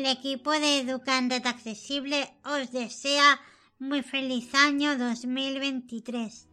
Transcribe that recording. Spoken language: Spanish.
El equipo de Educandad Accesible os desea muy feliz año 2023.